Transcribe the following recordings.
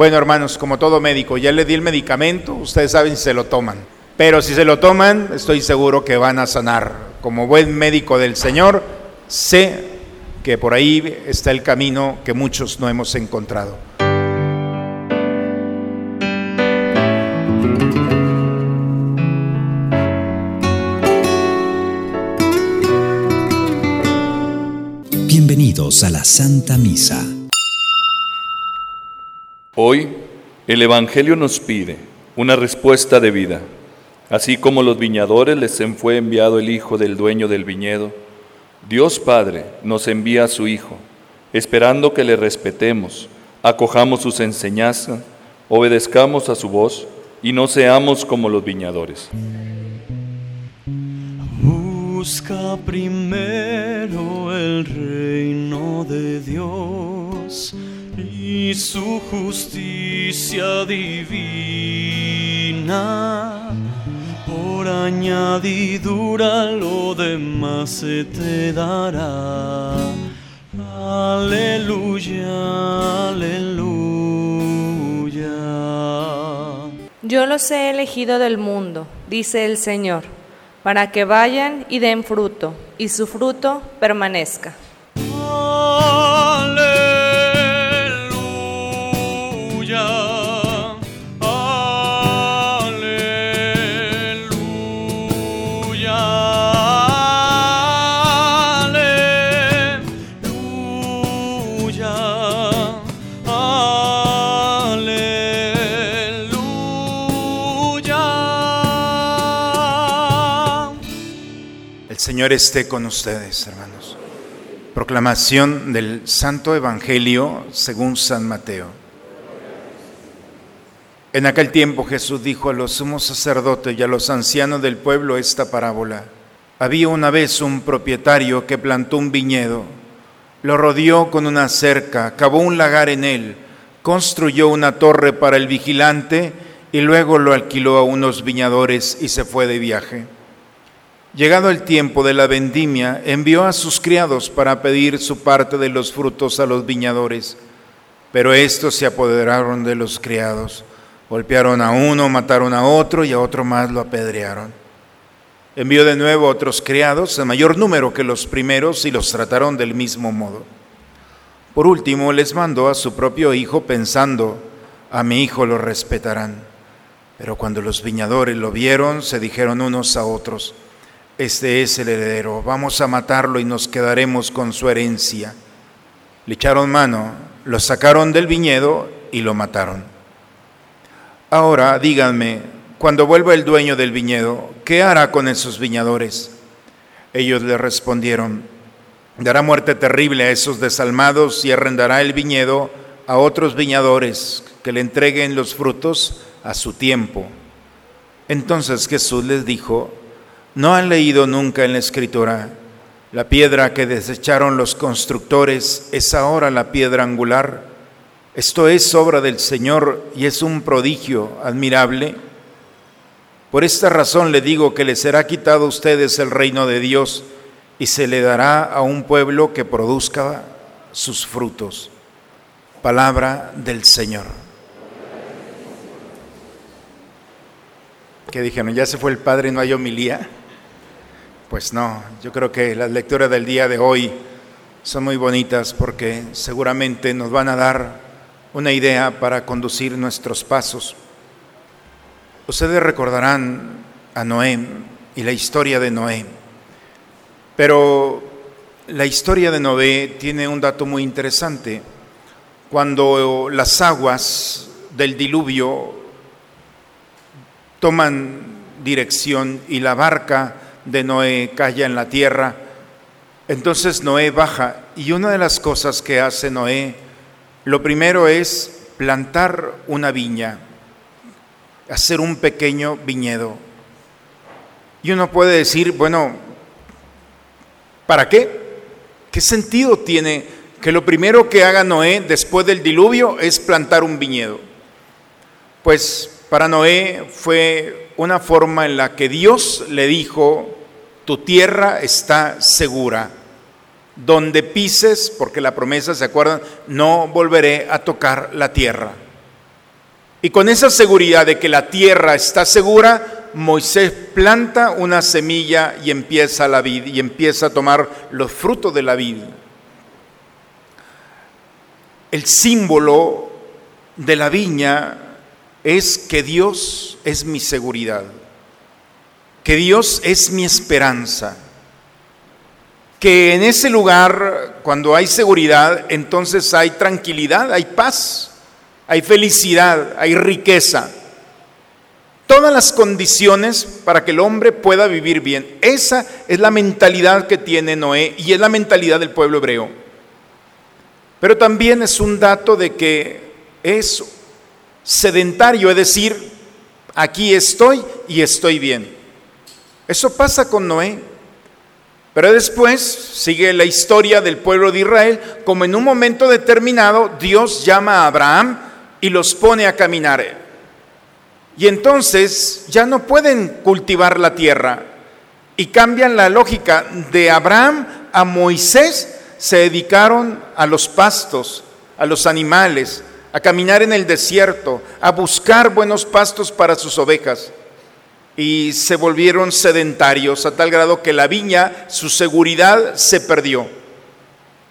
Bueno, hermanos, como todo médico, ya le di el medicamento, ustedes saben si se lo toman. Pero si se lo toman, estoy seguro que van a sanar. Como buen médico del Señor, sé que por ahí está el camino que muchos no hemos encontrado. Bienvenidos a la Santa Misa. Hoy el Evangelio nos pide una respuesta de vida. Así como los viñadores les fue enviado el hijo del dueño del viñedo, Dios Padre nos envía a su Hijo, esperando que le respetemos, acojamos sus enseñanzas, obedezcamos a su voz y no seamos como los viñadores. Busca primero el reino de Dios y su justicia divina. Por añadidura lo demás se te dará. Aleluya, aleluya. Yo los he elegido del mundo, dice el Señor, para que vayan y den fruto, y su fruto permanezca. Señor esté con ustedes, hermanos. Proclamación del Santo Evangelio según San Mateo. En aquel tiempo Jesús dijo a los sumos sacerdotes y a los ancianos del pueblo esta parábola. Había una vez un propietario que plantó un viñedo, lo rodeó con una cerca, cavó un lagar en él, construyó una torre para el vigilante y luego lo alquiló a unos viñadores y se fue de viaje. Llegado el tiempo de la vendimia, envió a sus criados para pedir su parte de los frutos a los viñadores. Pero estos se apoderaron de los criados, golpearon a uno, mataron a otro y a otro más lo apedrearon. Envió de nuevo a otros criados, en mayor número que los primeros, y los trataron del mismo modo. Por último, les mandó a su propio hijo pensando, a mi hijo lo respetarán. Pero cuando los viñadores lo vieron, se dijeron unos a otros, este es el heredero, vamos a matarlo y nos quedaremos con su herencia. Le echaron mano, lo sacaron del viñedo y lo mataron. Ahora díganme, cuando vuelva el dueño del viñedo, ¿qué hará con esos viñadores? Ellos le respondieron, dará muerte terrible a esos desalmados y arrendará el viñedo a otros viñadores que le entreguen los frutos a su tiempo. Entonces Jesús les dijo, ¿no han leído nunca en la escritura? La piedra que desecharon los constructores es ahora la piedra angular. Esto es obra del Señor y es un prodigio admirable. Por esta razón le digo que les será quitado a ustedes el reino de Dios y se le dará a un pueblo que produzca sus frutos. Palabra del Señor. ¿Qué dijeron? ¿Ya se fue el Padre y no hay homilía? Pues no, yo creo que las lecturas del día de hoy son muy bonitas porque seguramente nos van a dar una idea para conducir nuestros pasos. Ustedes recordarán a Noé y la historia de Noé, pero la historia de Noé tiene un dato muy interesante. Cuando las aguas del diluvio toman dirección y la barca de Noé cae en la tierra, entonces Noé baja y una de las cosas que hace Noé, lo primero es plantar una viña, hacer un pequeño viñedo. Y uno puede decir, bueno, ¿para qué? ¿Qué sentido tiene que lo primero que haga Noé después del diluvio es plantar un viñedo? Pues para Noé fue una forma en la que Dios le dijo, tu tierra está segura. Donde pises, porque la promesa, ¿se acuerdan? No volveré a tocar la tierra. Y con esa seguridad de que la tierra está segura, Moisés planta una semilla y empieza la vid y empieza a tomar los frutos de la vid. El símbolo de la viña es que Dios es mi seguridad, que Dios es mi esperanza, que en ese lugar, cuando hay seguridad, entonces hay tranquilidad, hay paz, hay felicidad, hay riqueza. Todas las condiciones para que el hombre pueda vivir bien. Esa es la mentalidad que tiene Noé y es la mentalidad del pueblo hebreo. Pero también es un dato de que es sedentario, es decir, aquí estoy y estoy bien. Eso pasa con Noé. Pero después sigue la historia del pueblo de Israel, como en un momento determinado Dios llama a Abraham y los pone a caminar. Y entonces ya no pueden cultivar la tierra y cambian la lógica de Abraham a Moisés, se dedicaron a los pastos, a los animales, a caminar en el desierto, a buscar buenos pastos para sus ovejas. Y se volvieron sedentarios a tal grado que la viña, su seguridad se perdió.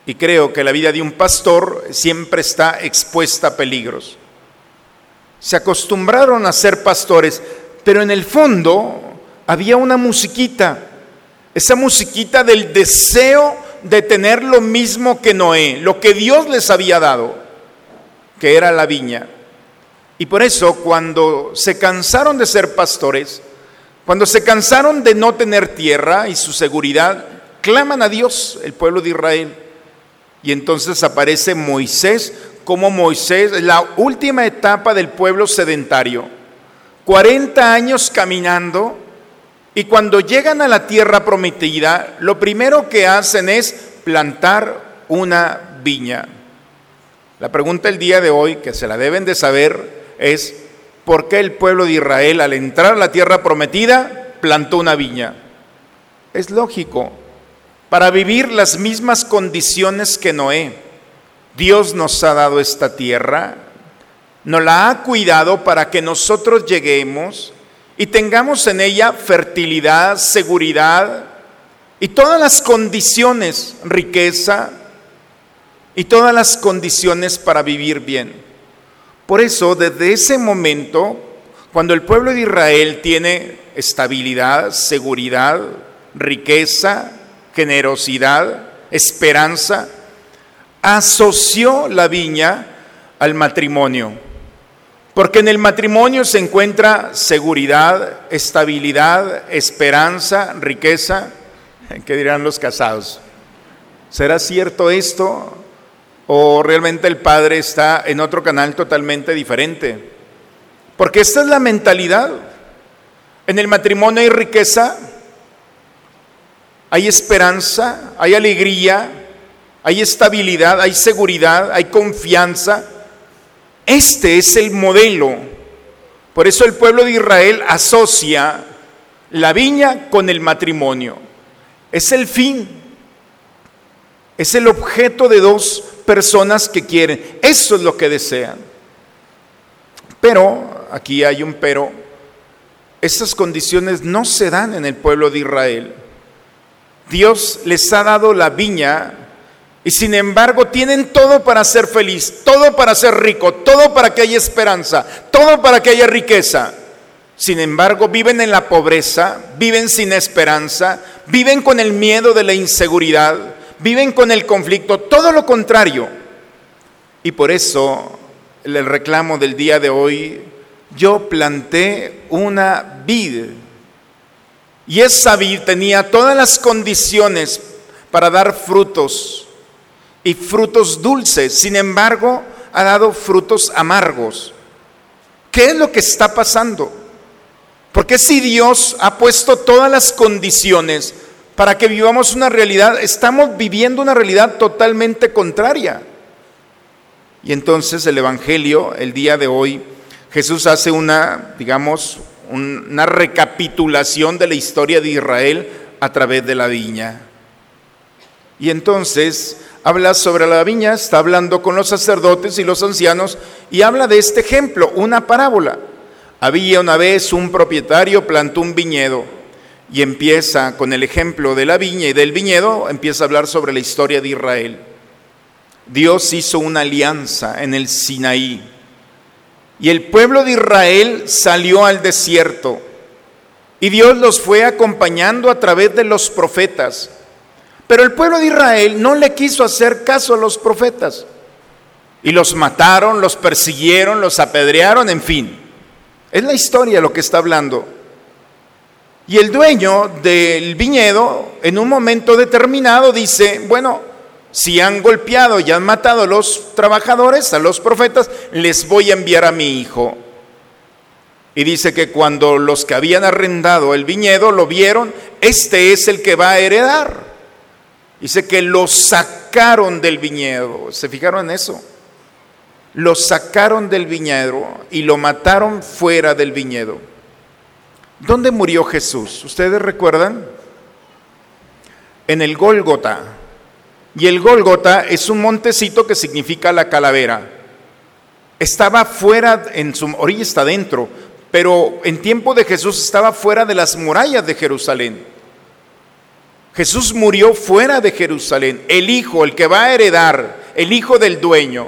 Y creo que la vida de un pastor siempre está expuesta a peligros. Se acostumbraron a ser pastores, pero en el fondo había una musiquita, esa musiquita del deseo de tener lo mismo que Noé, lo que Dios les había dado que era la viña. Y por eso cuando se cansaron de ser pastores, cuando se cansaron de no tener tierra y su seguridad, claman a Dios, el pueblo de Israel. Y entonces aparece Moisés como Moisés, la última etapa del pueblo sedentario. 40 años caminando y cuando llegan a la tierra prometida, lo primero que hacen es plantar una viña. La pregunta del día de hoy, que se la deben de saber, es ¿por qué el pueblo de Israel al entrar a la tierra prometida plantó una viña? Es lógico, para vivir las mismas condiciones que Noé. Dios nos ha dado esta tierra, nos la ha cuidado para que nosotros lleguemos y tengamos en ella fertilidad, seguridad y todas las condiciones, riqueza, y todas las condiciones para vivir bien. Por eso, desde ese momento, cuando el pueblo de Israel tiene estabilidad, seguridad, riqueza, generosidad, esperanza, asoció la viña al matrimonio. Porque en el matrimonio se encuentra seguridad, estabilidad, esperanza, riqueza. ¿Qué dirán los casados? ¿Será cierto esto? O realmente el Padre está en otro canal totalmente diferente. Porque esta es la mentalidad. En el matrimonio hay riqueza, hay esperanza, hay alegría, hay estabilidad, hay seguridad, hay confianza. Este es el modelo. Por eso el pueblo de Israel asocia la viña con el matrimonio. Es el fin, es el objeto de dos personas que quieren. Eso es lo que desean. Pero, aquí hay un pero, esas condiciones no se dan en el pueblo de Israel. Dios les ha dado la viña y sin embargo tienen todo para ser feliz, todo para ser rico, todo para que haya esperanza, todo para que haya riqueza. Sin embargo, viven en la pobreza, viven sin esperanza, viven con el miedo de la inseguridad, viven con el conflicto, todo lo contrario. Y por eso el reclamo del día de hoy, yo planté una vid. Y esa vid tenía todas las condiciones para dar frutos y frutos dulces. Sin embargo, ha dado frutos amargos. ¿Qué es lo que está pasando? Porque si Dios ha puesto todas las condiciones para que vivamos una realidad, estamos viviendo una realidad totalmente contraria. Y entonces el Evangelio, el día de hoy, Jesús hace una, digamos, una recapitulación de la historia de Israel a través de la viña. Y entonces habla sobre la viña, está hablando con los sacerdotes y los ancianos y habla de este ejemplo, una parábola. Había una vez un propietario plantó un viñedo y empieza con el ejemplo de la viña y del viñedo, empieza a hablar sobre la historia de Israel. Dios hizo una alianza en el Sinaí y el pueblo de Israel salió al desierto y Dios los fue acompañando a través de los profetas. Pero el pueblo de Israel no le quiso hacer caso a los profetas. Y los mataron, los persiguieron, los apedrearon, en fin. Es la historia lo que está hablando. Y el dueño del viñedo, en un momento determinado, dice, bueno, si han golpeado y han matado a los trabajadores, a los profetas, les voy a enviar a mi hijo. Y dice que cuando los que habían arrendado el viñedo lo vieron, este es el que va a heredar. Dice que lo sacaron del viñedo. ¿Se fijaron en eso? Lo sacaron del viñedo y lo mataron fuera del viñedo. ¿Dónde murió Jesús? ¿Ustedes recuerdan? En el Gólgota. Y el Gólgota es un montecito que significa la calavera. Estaba fuera, en su orilla está dentro, pero en tiempo de Jesús estaba fuera de las murallas de Jerusalén. Jesús murió fuera de Jerusalén. El hijo, el que va a heredar, el hijo del dueño.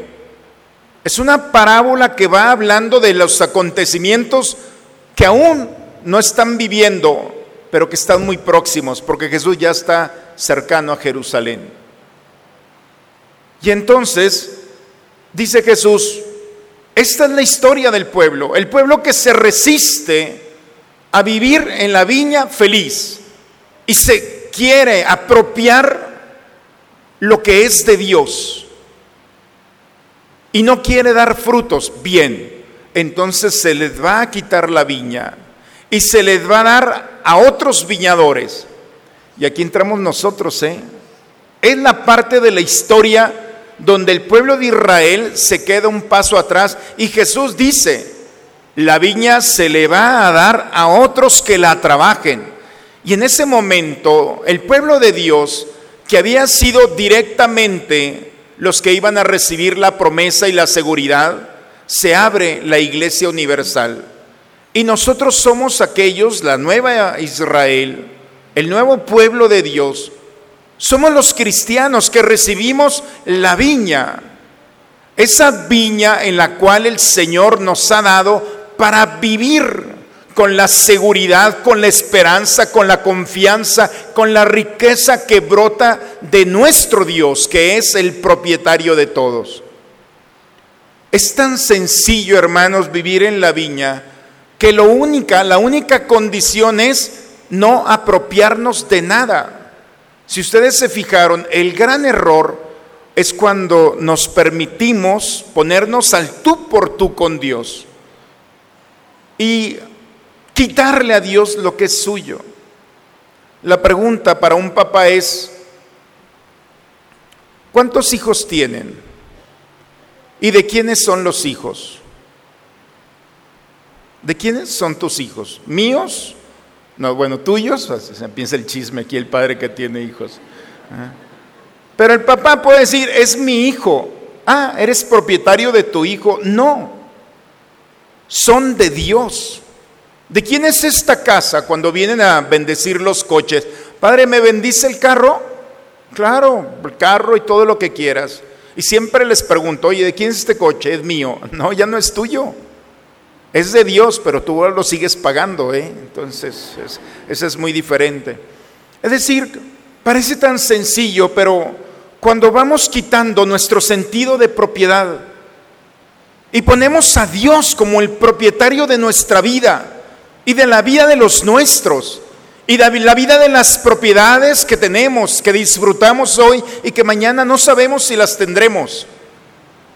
Es una parábola que va hablando de los acontecimientos que aún no están viviendo, pero que están muy próximos, porque Jesús ya está cercano a Jerusalén. Y entonces, dice Jesús, esta es la historia del pueblo, el pueblo que se resiste a vivir en la viña feliz y se quiere apropiar lo que es de Dios y no quiere dar frutos, bien, entonces se les va a quitar la viña y se les va a dar a otros viñadores. Y aquí entramos nosotros, ¿eh? Es la parte de la historia donde el pueblo de Israel se queda un paso atrás y Jesús dice, la viña se le va a dar a otros que la trabajen. Y en ese momento el pueblo de Dios, que había sido directamente los que iban a recibir la promesa y la seguridad, se abre la iglesia universal. Y nosotros somos aquellos, la nueva Israel, el nuevo pueblo de Dios, somos los cristianos que recibimos la viña, esa viña en la cual el Señor nos ha dado para vivir con la seguridad, con la esperanza, con la confianza, con la riqueza que brota de nuestro Dios, que es el propietario de todos. Es tan sencillo, hermanos, vivir en la viña, que lo única, la única condición es no apropiarnos de nada. Si ustedes se fijaron, el gran error es cuando nos permitimos ponernos al tú por tú con Dios y quitarle a Dios lo que es suyo. La pregunta para un papá es, ¿cuántos hijos tienen? ¿Y de quiénes son los hijos? ¿De quiénes son tus hijos? ¿Míos no, bueno, tuyos, se empieza el chisme aquí, el padre que tiene hijos. Pero el papá puede decir, es mi hijo. Ah, eres propietario de tu hijo. No, son de Dios. ¿De quién es esta casa cuando vienen a bendecir los coches? Padre, ¿me bendice el carro? Claro, el carro y todo lo que quieras. Y siempre les pregunto, oye, ¿de quién es este coche? Es mío. No, ya no es tuyo. Es de Dios, pero tú lo sigues pagando, ¿eh? Entonces, eso es muy diferente. Es decir, parece tan sencillo, pero cuando vamos quitando nuestro sentido de propiedad y ponemos a Dios como el propietario de nuestra vida y de la vida de los nuestros, y de la vida de las propiedades que tenemos, que disfrutamos hoy y que mañana no sabemos si las tendremos.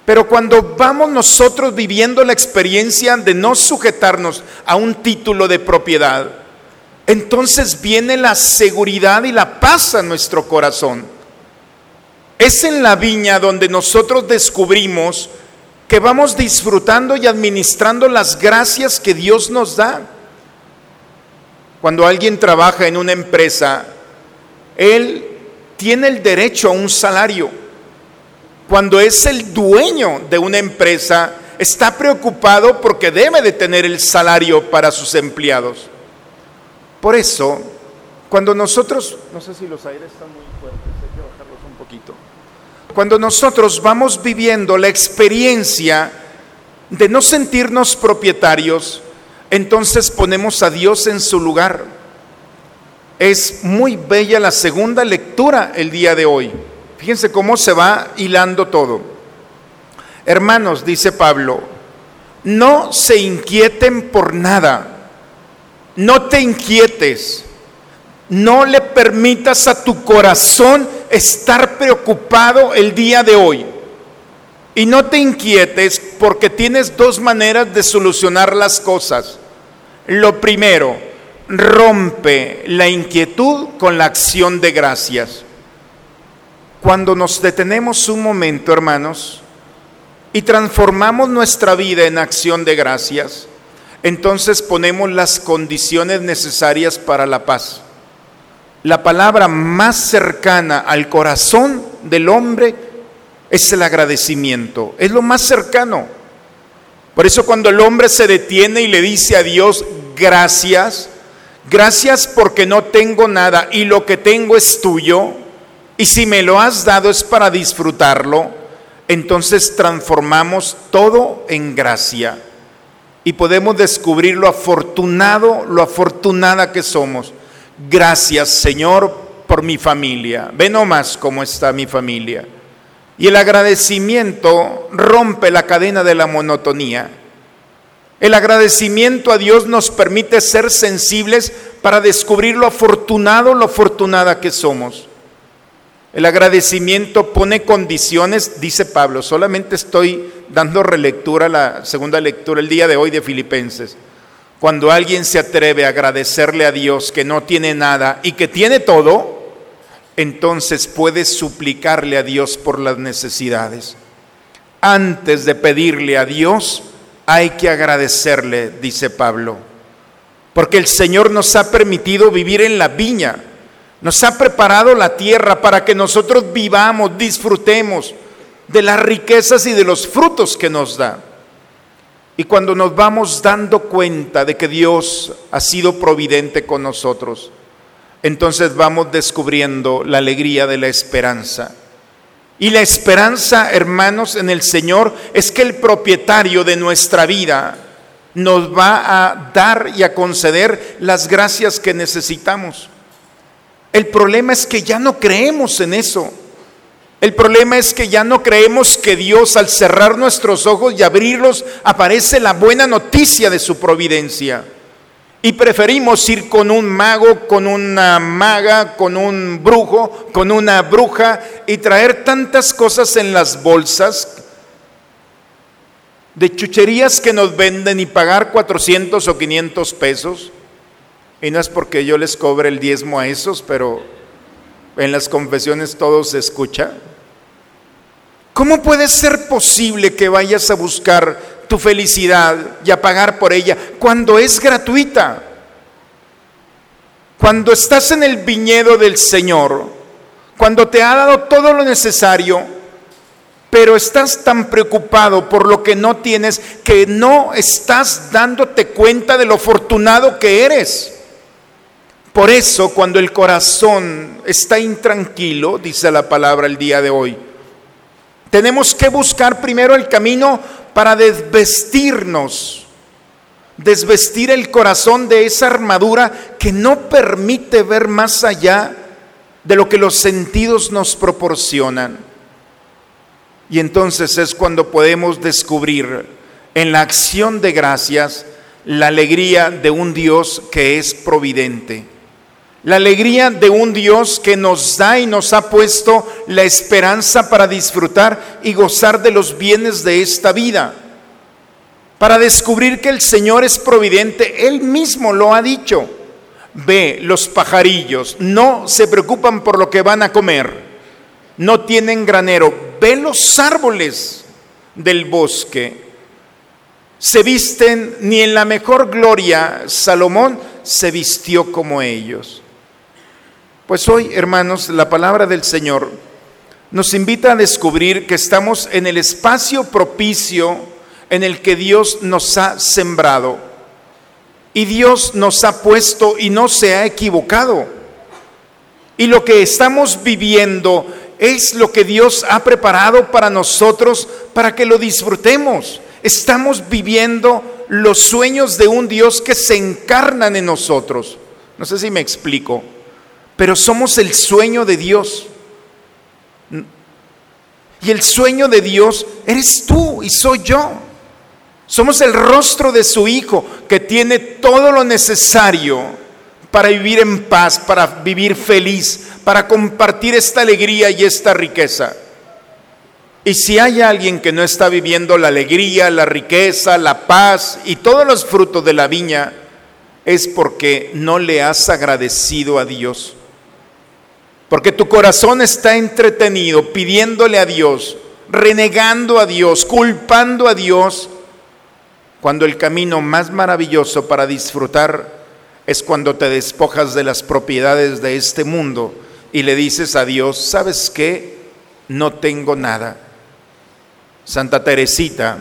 Pero cuando vamos nosotros viviendo la experiencia de no sujetarnos a un título de propiedad, entonces viene la seguridad y la paz a nuestro corazón. Es en la viña donde nosotros descubrimos que vamos disfrutando y administrando las gracias que Dios nos da. Cuando alguien trabaja en una empresa, él tiene el derecho a un salario cuando es el dueño de una empresa, está preocupado porque debe de tener el salario para sus empleados. Por eso, cuando nosotros, no sé si los aires están muy fuertes, hay que bajarlos un poquito. Cuando nosotros vamos viviendo la experiencia de no sentirnos propietarios, entonces ponemos a Dios en su lugar. Es muy bella la segunda lectura el día de hoy. Fíjense cómo se va hilando todo. Hermanos, dice Pablo, no se inquieten por nada. No te inquietes. No le permitas a tu corazón estar preocupado el día de hoy. Y no te inquietes porque tienes dos maneras de solucionar las cosas. Lo primero, rompe la inquietud con la acción de gracias. Cuando nos detenemos un momento, hermanos, y transformamos nuestra vida en acción de gracias, entonces ponemos las condiciones necesarias para la paz. La palabra más cercana al corazón del hombre es el agradecimiento, es lo más cercano. Por eso cuando el hombre se detiene y le dice a Dios, gracias, gracias porque no tengo nada y lo que tengo es tuyo, y si me lo has dado es para disfrutarlo, entonces transformamos todo en gracia y podemos descubrir lo afortunado, lo afortunada que somos. Gracias Señor por mi familia. Ve nomás cómo está mi familia. Y el agradecimiento rompe la cadena de la monotonía. El agradecimiento a Dios nos permite ser sensibles para descubrir lo afortunado, lo afortunada que somos. El agradecimiento pone condiciones, dice Pablo, solamente estoy dando relectura la segunda lectura el día de hoy de Filipenses. Cuando alguien se atreve a agradecerle a Dios que no tiene nada y que tiene todo, entonces puede suplicarle a Dios por las necesidades. Antes de pedirle a Dios, hay que agradecerle, dice Pablo, porque el Señor nos ha permitido vivir en la viña, nos ha preparado la tierra para que nosotros vivamos, disfrutemos de las riquezas y de los frutos que nos da. Y cuando nos vamos dando cuenta de que Dios ha sido providente con nosotros, entonces vamos descubriendo la alegría de la esperanza. Y la esperanza, hermanos, en el Señor es que el propietario de nuestra vida nos va a dar y a conceder las gracias que necesitamos. El problema es que ya no creemos en eso. El problema es que ya no creemos que Dios al cerrar nuestros ojos y abrirlos aparece la buena noticia de su providencia. Y preferimos ir con un mago, con una maga, con un brujo, con una bruja y traer tantas cosas en las bolsas de chucherías que nos venden y pagar 400 o 500 pesos. Y no es porque yo les cobre el diezmo a esos, pero en las confesiones todo se escucha. ¿Cómo puede ser posible que vayas a buscar tu felicidad y a pagar por ella cuando es gratuita. Cuando estás en el viñedo del Señor, cuando te ha dado todo lo necesario, pero estás tan preocupado por lo que no tienes que no estás dándote cuenta de lo afortunado que eres. Por eso, cuando el corazón está intranquilo, dice la palabra el día de hoy, tenemos que buscar primero el camino para desvestirnos, desvestir el corazón de esa armadura que no permite ver más allá de lo que los sentidos nos proporcionan. Y entonces es cuando podemos descubrir en la acción de gracias la alegría de un Dios que es providente la alegría de un Dios que nos da y nos ha puesto la esperanza para disfrutar y gozar de los bienes de esta vida. Para descubrir que el Señor es providente, Él mismo lo ha dicho. Ve, los pajarillos no se preocupan por lo que van a comer, no tienen granero. Ve los árboles del bosque. Se visten ni en la mejor gloria Salomón se vistió como ellos. Pues hoy, hermanos, la palabra del Señor nos invita a descubrir que estamos en el espacio propicio en el que Dios nos ha sembrado. Y Dios nos ha puesto y no se ha equivocado. Y lo que estamos viviendo es lo que Dios ha preparado para nosotros para que lo disfrutemos. Estamos viviendo los sueños de un Dios que se encarnan en nosotros. No sé si me explico, pero somos el sueño de Dios. Y el sueño de Dios eres tú y soy yo. Somos el rostro de su Hijo que tiene todo lo necesario para vivir en paz, para vivir feliz, para compartir esta alegría y esta riqueza. Y si hay alguien que no está viviendo la alegría, la riqueza, la paz y todos los frutos de la viña, es porque no le has agradecido a Dios. Porque tu corazón está entretenido pidiéndole a Dios, renegando a Dios, culpando a Dios, cuando el camino más maravilloso para disfrutar es cuando te despojas de las propiedades de este mundo y le dices a Dios, ¿sabes qué? No tengo nada. Santa Teresita,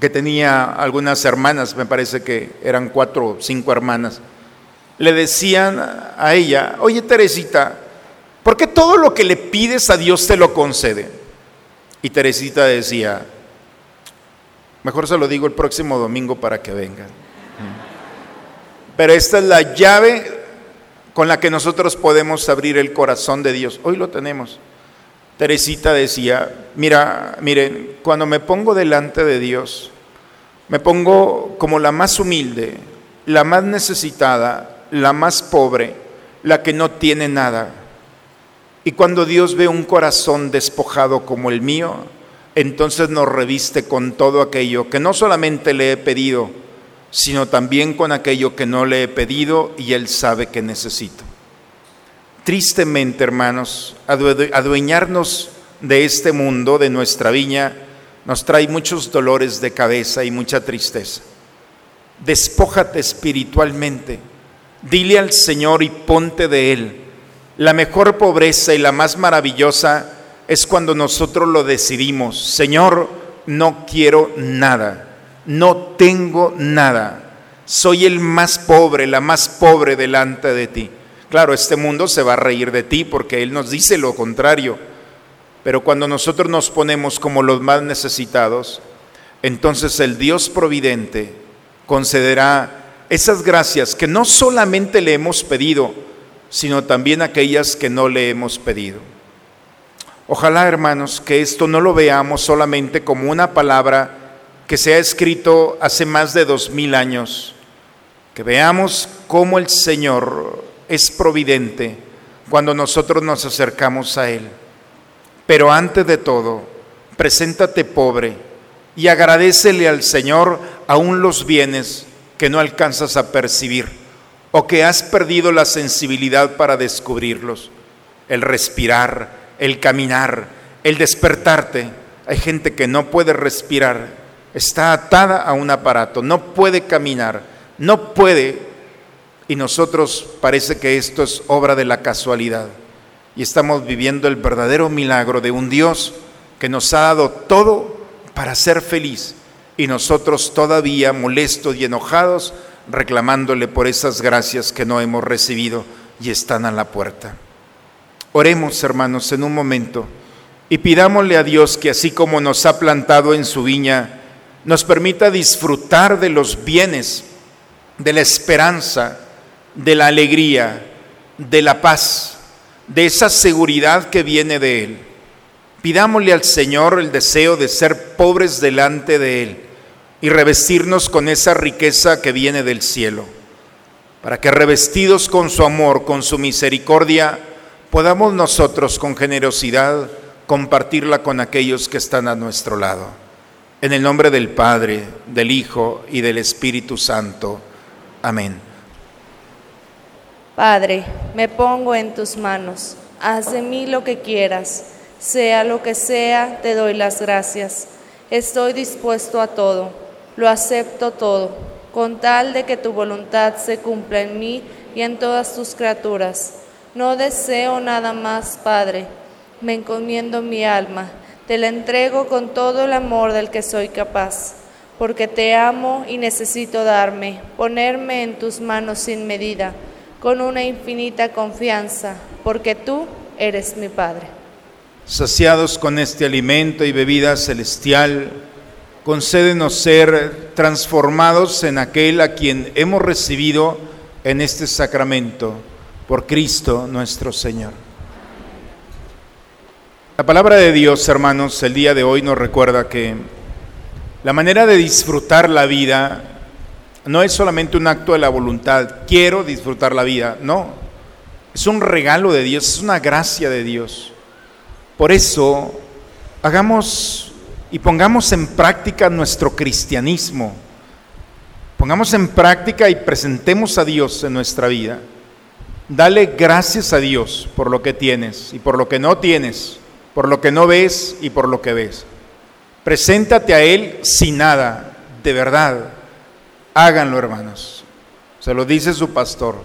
que tenía algunas hermanas, me parece que eran cuatro o cinco hermanas, le decían a ella, oye Teresita, ¿por qué todo lo que le pides a Dios te lo concede? Y Teresita decía, mejor se lo digo el próximo domingo para que vengan. Pero esta es la llave con la que nosotros podemos abrir el corazón de Dios. Hoy lo tenemos. Teresita decía, mira, miren, cuando me pongo delante de Dios, me pongo como la más humilde, la más necesitada, la más pobre, la que no tiene nada. Y cuando Dios ve un corazón despojado como el mío, entonces nos reviste con todo aquello que no solamente le he pedido, sino también con aquello que no le he pedido y Él sabe que necesito. Tristemente, hermanos, adueñarnos de este mundo, de nuestra viña, nos trae muchos dolores de cabeza y mucha tristeza. Despójate espiritualmente, dile al Señor y ponte de Él. La mejor pobreza y la más maravillosa es cuando nosotros lo decidimos. Señor, no quiero nada no tengo nada, soy el más pobre, la más pobre delante de ti. Claro, este mundo se va a reír de ti porque Él nos dice lo contrario, pero cuando nosotros nos ponemos como los más necesitados, entonces el Dios providente concederá esas gracias que no solamente le hemos pedido, sino también aquellas que no le hemos pedido. Ojalá, hermanos, que esto no lo veamos solamente como una palabra que se ha escrito hace más de dos mil años, que veamos cómo el Señor es providente cuando nosotros nos acercamos a Él. Pero antes de todo, preséntate pobre y agradecele al Señor aún los bienes que no alcanzas a percibir o que has perdido la sensibilidad para descubrirlos. El respirar, el caminar, el despertarte. Hay gente que no puede respirar está atada a un aparato, no puede caminar, no puede, y nosotros parece que esto es obra de la casualidad. Y estamos viviendo el verdadero milagro de un Dios que nos ha dado todo para ser feliz y nosotros todavía molestos y enojados reclamándole por esas gracias que no hemos recibido y están a la puerta. Oremos, hermanos, en un momento y pidámosle a Dios que así como nos ha plantado en su viña, nos permita disfrutar de los bienes, de la esperanza, de la alegría, de la paz, de esa seguridad que viene de Él. Pidámosle al Señor el deseo de ser pobres delante de Él y revestirnos con esa riqueza que viene del cielo, para que revestidos con su amor, con su misericordia, podamos nosotros con generosidad compartirla con aquellos que están a nuestro lado. En el nombre del Padre, del Hijo y del Espíritu Santo. Amén. Padre, me pongo en tus manos. Haz de mí lo que quieras. Sea lo que sea, te doy las gracias. Estoy dispuesto a todo. Lo acepto todo, con tal de que tu voluntad se cumpla en mí y en todas tus criaturas. No deseo nada más, Padre Me encomiendo mi alma, te la entrego con todo el amor del que soy capaz, porque te amo y necesito darme, ponerme en tus manos sin medida, con una infinita confianza, porque tú eres mi Padre. Saciados con este alimento y bebida celestial, concédenos ser transformados en aquel a quien hemos recibido en este sacramento, por Cristo nuestro Señor. La palabra de Dios, hermanos, el día de hoy nos recuerda que la manera de disfrutar la vida no es solamente un acto de la voluntad, quiero disfrutar la vida, no, es un regalo de Dios, es una gracia de Dios. Por eso, hagamos y pongamos en práctica nuestro cristianismo, pongamos en práctica y presentemos a Dios en nuestra vida. Dale gracias a Dios por lo que tienes y por lo que no tienes por lo que no ves y por lo que ves. Preséntate a Él sin nada, de verdad. Háganlo, hermanos. Se lo dice su pastor.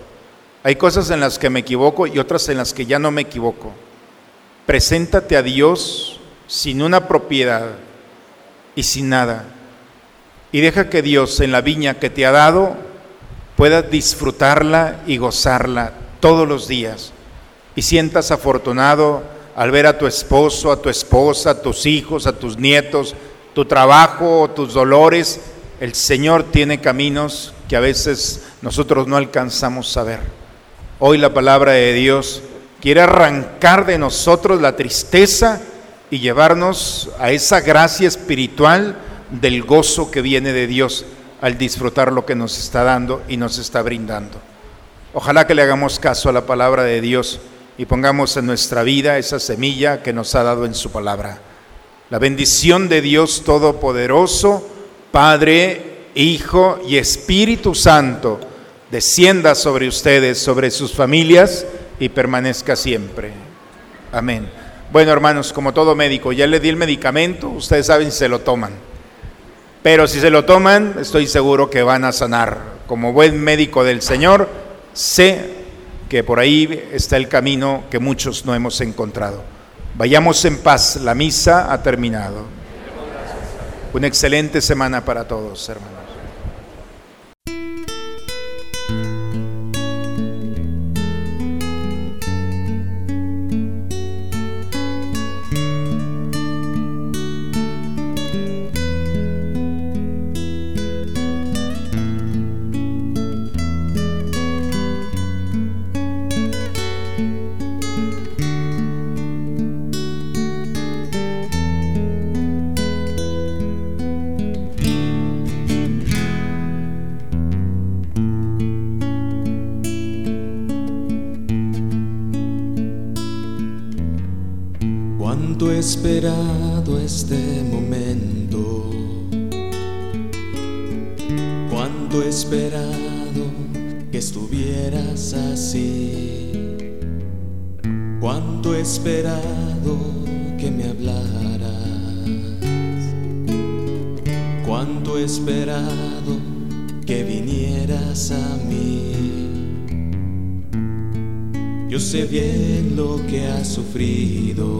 Hay cosas en las que me equivoco y otras en las que ya no me equivoco. Preséntate a Dios sin una propiedad y sin nada. Y deja que Dios en la viña que te ha dado pueda disfrutarla y gozarla todos los días. Y sientas afortunado al ver a tu esposo, a tu esposa, a tus hijos, a tus nietos, tu trabajo, tus dolores, el Señor tiene caminos que a veces nosotros no alcanzamos a ver. Hoy la palabra de Dios quiere arrancar de nosotros la tristeza y llevarnos a esa gracia espiritual del gozo que viene de Dios al disfrutar lo que nos está dando y nos está brindando. Ojalá que le hagamos caso a la palabra de Dios y pongamos en nuestra vida esa semilla que nos ha dado en su palabra. La bendición de Dios Todopoderoso, Padre, Hijo y Espíritu Santo, descienda sobre ustedes, sobre sus familias y permanezca siempre. Amén. Bueno, hermanos, como todo médico, ya le di el medicamento, ustedes saben si se lo toman. Pero si se lo toman, estoy seguro que van a sanar. Como buen médico del Señor, sé que por ahí está el camino que muchos no hemos encontrado. Vayamos en paz, la misa ha terminado. Una excelente semana para todos, hermanos. Esperado que vinieras a mí. Yo sé bien lo que has sufrido.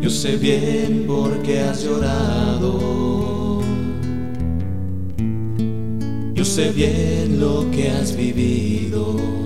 Yo sé bien por qué has llorado. Yo sé bien lo que has vivido.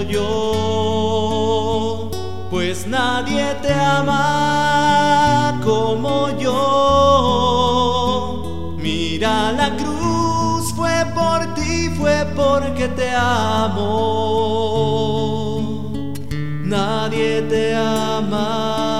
yo, ama como yo. Mira la cruz, fue por ti, fue porque te amo. Nadie te ama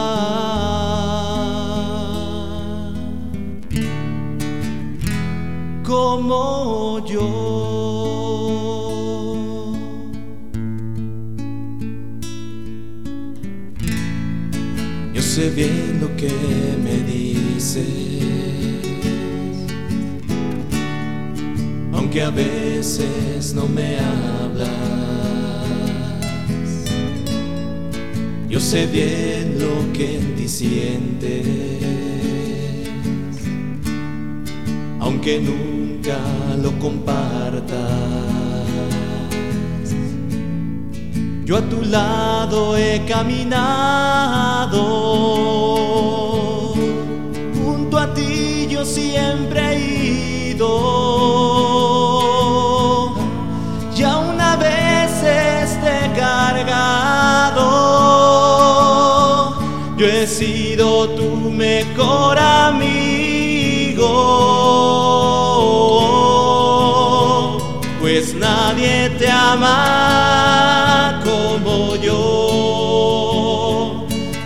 aunque a veces no me hablas. Yo sé bien lo que en ti sientes, aunque nunca lo compartas. Yo a tu lado he caminado, junto a ti yo siempre he ido. Sido tu mejor amigo, pues nadie te ama como yo,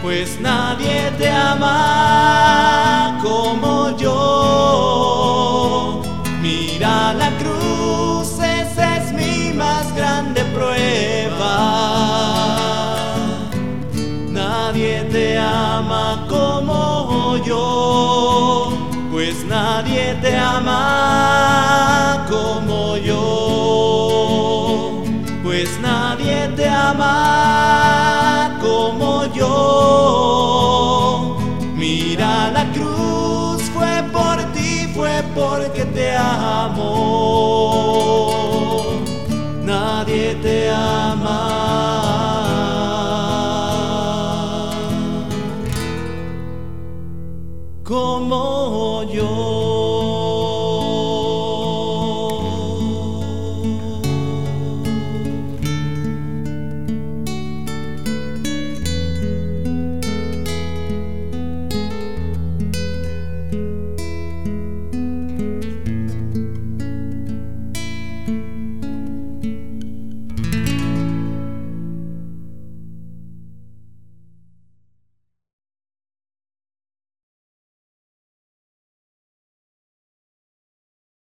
pues nadie te ama como yo. Mira la cruz, esa es mi más grande prueba. nadie te ama como yo, pues nadie te ama como yo. Mira la cruz, fue por ti, fue porque te amo. Nadie te ama.